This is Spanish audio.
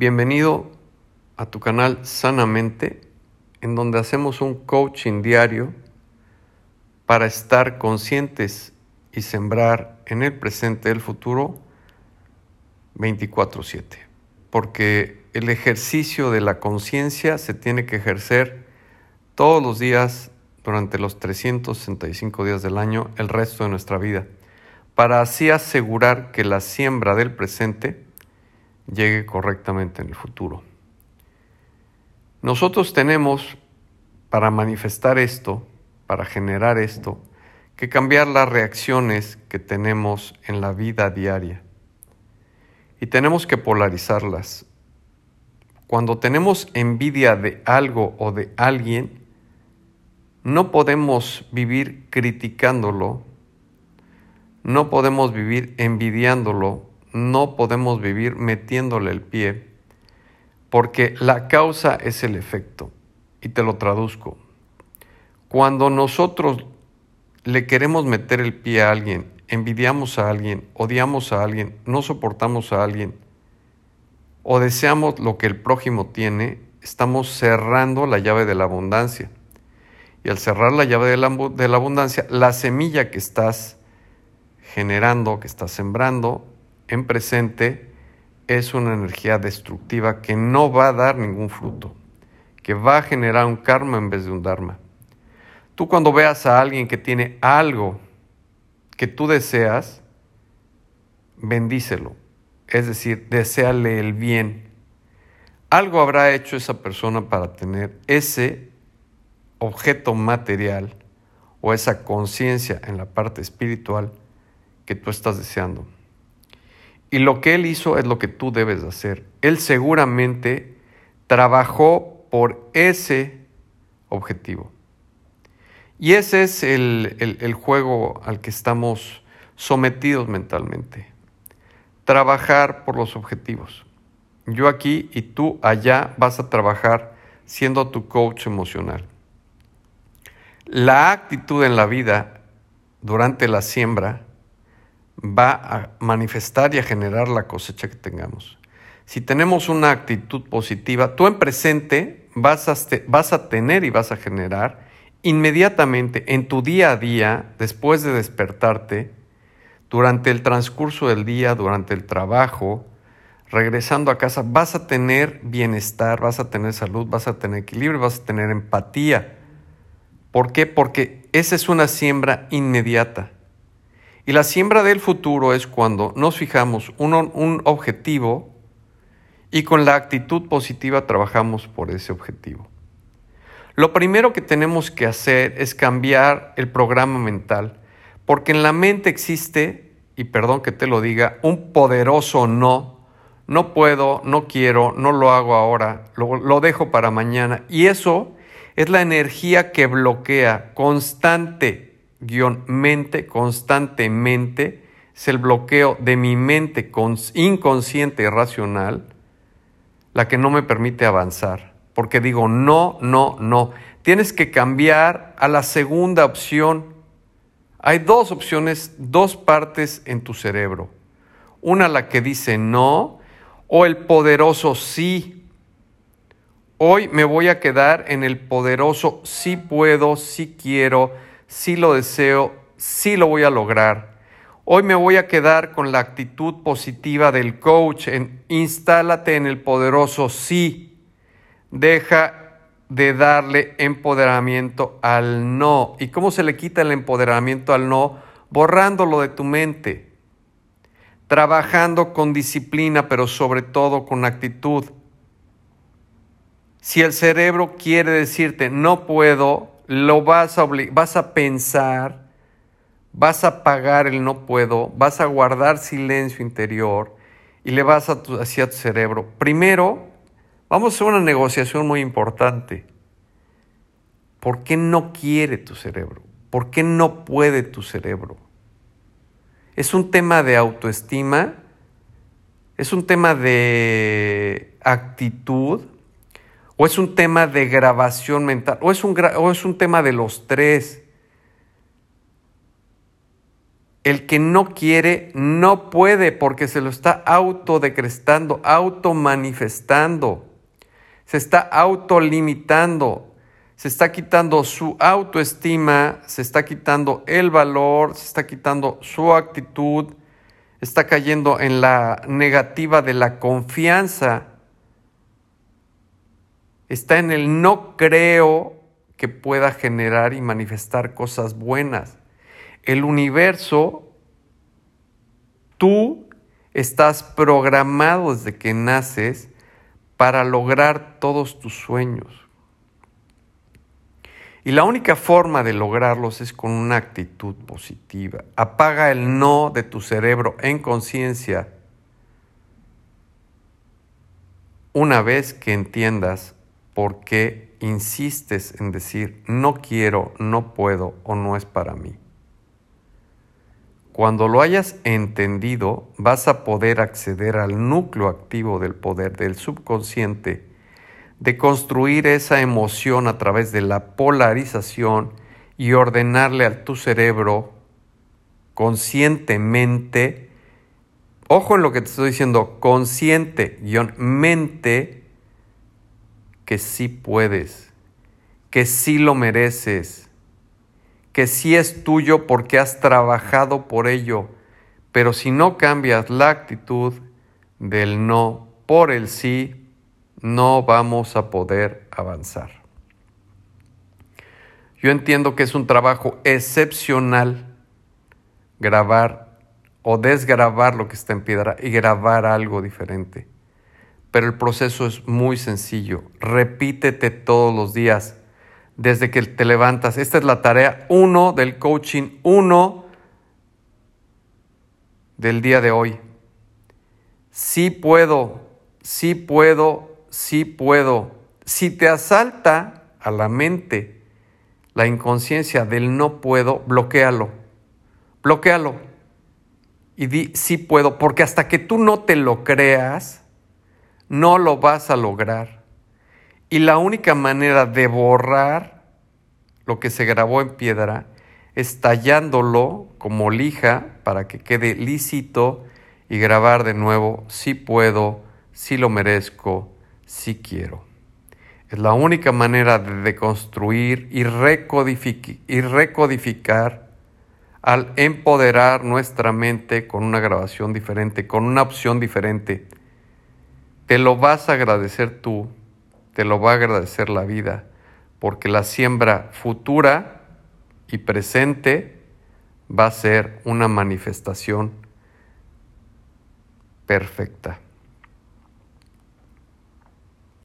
Bienvenido a tu canal Sanamente, en donde hacemos un coaching diario para estar conscientes y sembrar en el presente el futuro 24/7. Porque el ejercicio de la conciencia se tiene que ejercer todos los días durante los 365 días del año, el resto de nuestra vida, para así asegurar que la siembra del presente llegue correctamente en el futuro. Nosotros tenemos, para manifestar esto, para generar esto, que cambiar las reacciones que tenemos en la vida diaria. Y tenemos que polarizarlas. Cuando tenemos envidia de algo o de alguien, no podemos vivir criticándolo, no podemos vivir envidiándolo no podemos vivir metiéndole el pie, porque la causa es el efecto. Y te lo traduzco. Cuando nosotros le queremos meter el pie a alguien, envidiamos a alguien, odiamos a alguien, no soportamos a alguien, o deseamos lo que el prójimo tiene, estamos cerrando la llave de la abundancia. Y al cerrar la llave de la, abundancia, la semilla que estás generando, que estás sembrando, en presente es una energía destructiva que no va a dar ningún fruto, que va a generar un karma en vez de un dharma. Tú cuando veas a alguien que tiene algo que tú deseas, bendícelo, es decir, deséale el bien. Algo habrá hecho esa persona para tener ese objeto material o esa conciencia en la parte espiritual que tú estás deseando. Y lo que Él hizo es lo que tú debes hacer. Él seguramente trabajó por ese objetivo. Y ese es el, el, juego al que estamos sometidos mentalmente. Trabajar por los objetivos. Yo aquí y tú allá vas a trabajar siendo tu coach emocional. La actitud en la vida durante la siembra va a manifestar y a generar la cosecha que tengamos. Si tenemos una actitud positiva, tú en presente vas a, vas a tener y vas a generar inmediatamente en tu día a día, después de despertarte, durante el transcurso del día, durante el trabajo, regresando a casa, vas a tener bienestar, vas a tener salud, vas a tener equilibrio, vas a tener empatía. ¿Por qué? Porque esa es una siembra inmediata. Y la siembra del futuro es cuando nos fijamos un, un objetivo y con la actitud positiva trabajamos por ese objetivo. Lo primero que tenemos que hacer es cambiar el programa mental, porque en la mente existe, y perdón que te lo diga, un poderoso no. No puedo, no quiero, no lo hago ahora, lo, lo dejo para mañana. Y eso es la energía que bloquea constante guion mente constantemente es el bloqueo de mi mente inconsciente y racional la que no me permite avanzar. Porque digo, no, no, no. Tienes que cambiar a la segunda opción. Hay dos opciones, dos partes en tu cerebro. Una la que dice no o el poderoso sí. Hoy me voy a quedar en el poderoso sí puedo, sí quiero, sí lo deseo, sí lo voy a lograr. Hoy me voy a quedar con la actitud positiva del coach en instálate en el poderoso sí. Deja de darle empoderamiento al no. ¿Y cómo se le quita el empoderamiento al no? Borrándolo de tu mente. Trabajando con disciplina, pero sobre todo con actitud. Si el cerebro quiere decirte no puedo, lo vas a, vas a pensar, vas a pagar el no puedo, vas a guardar silencio interior y le vas a tu, hacia tu cerebro. Primero, vamos a hacer una negociación muy importante. ¿Por qué no quiere tu cerebro? ¿Por qué no puede tu cerebro? Es un tema de autoestima, es un tema de actitud, o es un tema de grabación mental, o es un, es un tema de los tres. El que no quiere no puede porque se lo está autodecrestando, automanifestando. Se está autolimitando. Se está quitando su autoestima, se está quitando el valor, se está quitando su actitud, está cayendo en la negativa de la confianza. Está en el no creo que pueda generar y manifestar cosas buenas. El universo, tú estás programado desde que naces para lograr todos tus sueños. Y la única forma de lograrlos es con una actitud positiva. Apaga el no de tu cerebro en conciencia una vez que entiendas por qué insistes en decir no quiero, no puedo o no es para mí. Cuando lo hayas entendido, vas a poder acceder al núcleo activo del poder del subconsciente, de construir esa emoción a través de la polarización y ordenarle a tu cerebro conscientemente, ojo en lo que te estoy diciendo, consciente, mente, que sí puedes, que sí lo mereces, que sí es tuyo porque has trabajado por ello, pero si no cambias la actitud del no por el sí, no vamos a poder avanzar. Yo entiendo que es un trabajo excepcional grabar o desgrabar lo que está en piedra y grabar algo diferente pero el proceso es muy sencillo. Repítete todos los días desde que te levantas. Esta es la tarea 1 del coaching 1 del día de hoy. Sí puedo, sí puedo, sí puedo. Si te asalta a la mente la inconsciencia del no puedo, bloquealo. Bloquealo. Y di sí puedo, porque hasta que tú no te lo creas, no lo vas a lograr. Y la única manera de borrar lo que se grabó en piedra es tallándolo como lija para que quede lícito y grabar de nuevo si puedo, si lo merezco, si quiero. Es la única manera de deconstruir y, y recodificar al empoderar nuestra mente con una grabación diferente, con una opción diferente te lo vas a agradecer tú, te lo va a agradecer la vida, porque la siembra futura y presente va a ser una manifestación perfecta.